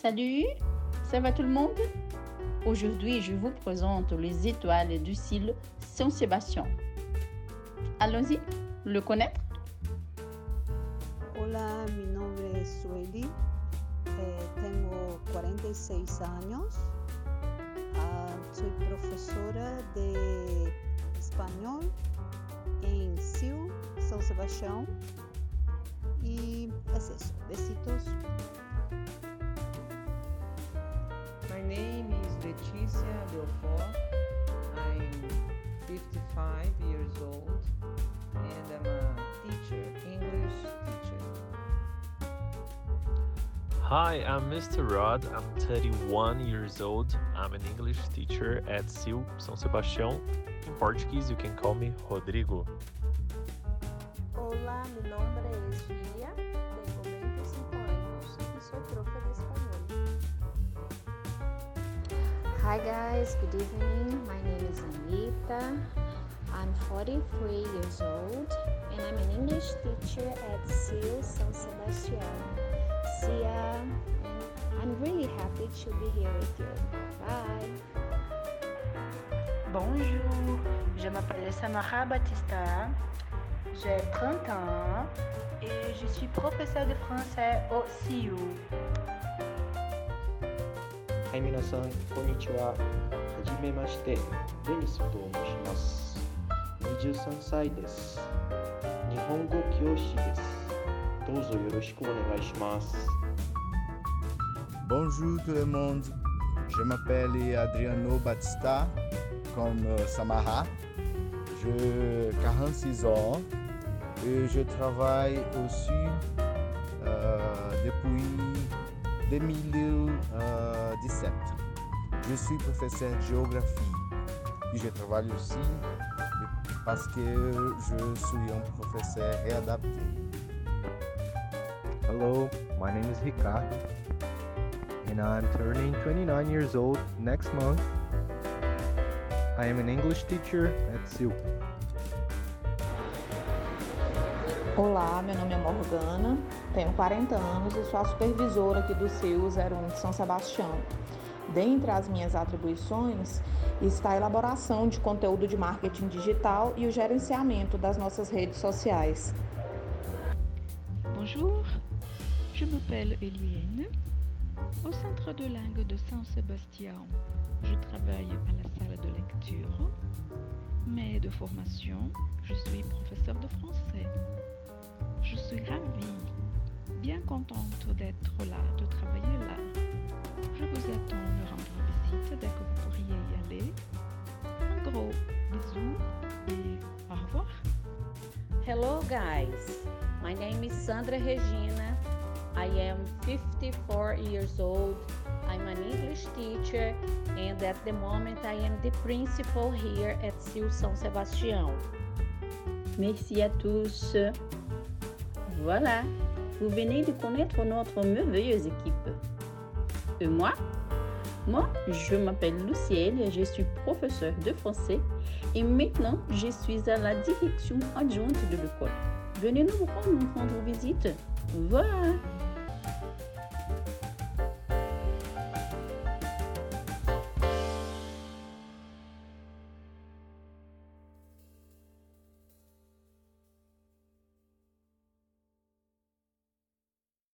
Salut, ça va tout le monde? Aujourd'hui, je vous présente les étoiles du ciel Saint-Sébastien. Allons-y, le connaître? Hola, mi nombre es Sueli, eh, tengo 46 años, Ah, soy profesora de español en CIU, São Sebastião, y es eso, besitos. Is Leticia Belfort. I'm 55 years old and I'm a teacher, English teacher. Hi, I'm Mr. Rod. I'm 31 years old. I'm an English teacher at SIL São Sebastião. In Portuguese, you can call me Rodrigo. Olá, mi nombre es Gilia, Hi guys, good evening. My name is Anita. I'm 43 years old and I'm an English teacher at SIL San Sebastian. See ya. I'm really happy to be here with you. Bye. Bonjour, je m'appelle Samara Batista, j'ai 30 ans et je suis professeur de français au CIU. はい、皆さん、こんにちは。はじめまして、デニスと申します。23歳です。日本語教師です。どうぞよろしくお願いします。Bonjour tout le monde, je m'appelle Adriano Batista, comme Samara. J'ai 46 ans et je travaille aussi euh, depuis 2017. Je suis professeur de géographie et je travaille aussi parce que je suis un professeur réadapté. Hello, my name is Ricardo, and I'm turning 29 years old next month. I am an English teacher at SIL. Olá, meu nome é Morgana, tenho 40 anos e sou a supervisora aqui do CIU 01 de São Sebastião. Dentre as minhas atribuições está a elaboração de conteúdo de marketing digital e o gerenciamento das nossas redes sociais. Bonjour, je m'appelle Eliane. Au Centre de langue de Saint-Sébastien, je travaille à la salle de lecture, mais de formation, je suis professeur de français. Je suis ravie, bien contente d'être là, de travailler là. Je vous attends me rendre visite dès que vous pourriez y aller. Un gros bisou et au revoir. Hello, guys. My name is Sandra Regina. I am 54 years old. I'm an English teacher, and at the moment, I am the principal here at SIL São Sebastião. Merci à tous. Voilà, vous venez de connaître notre merveilleuse équipe. Et moi? Moi, je m'appelle Lucienne je suis professeure de français et maintenant je suis à la direction adjointe de l'école. Venez nous rendre visite. Voilà.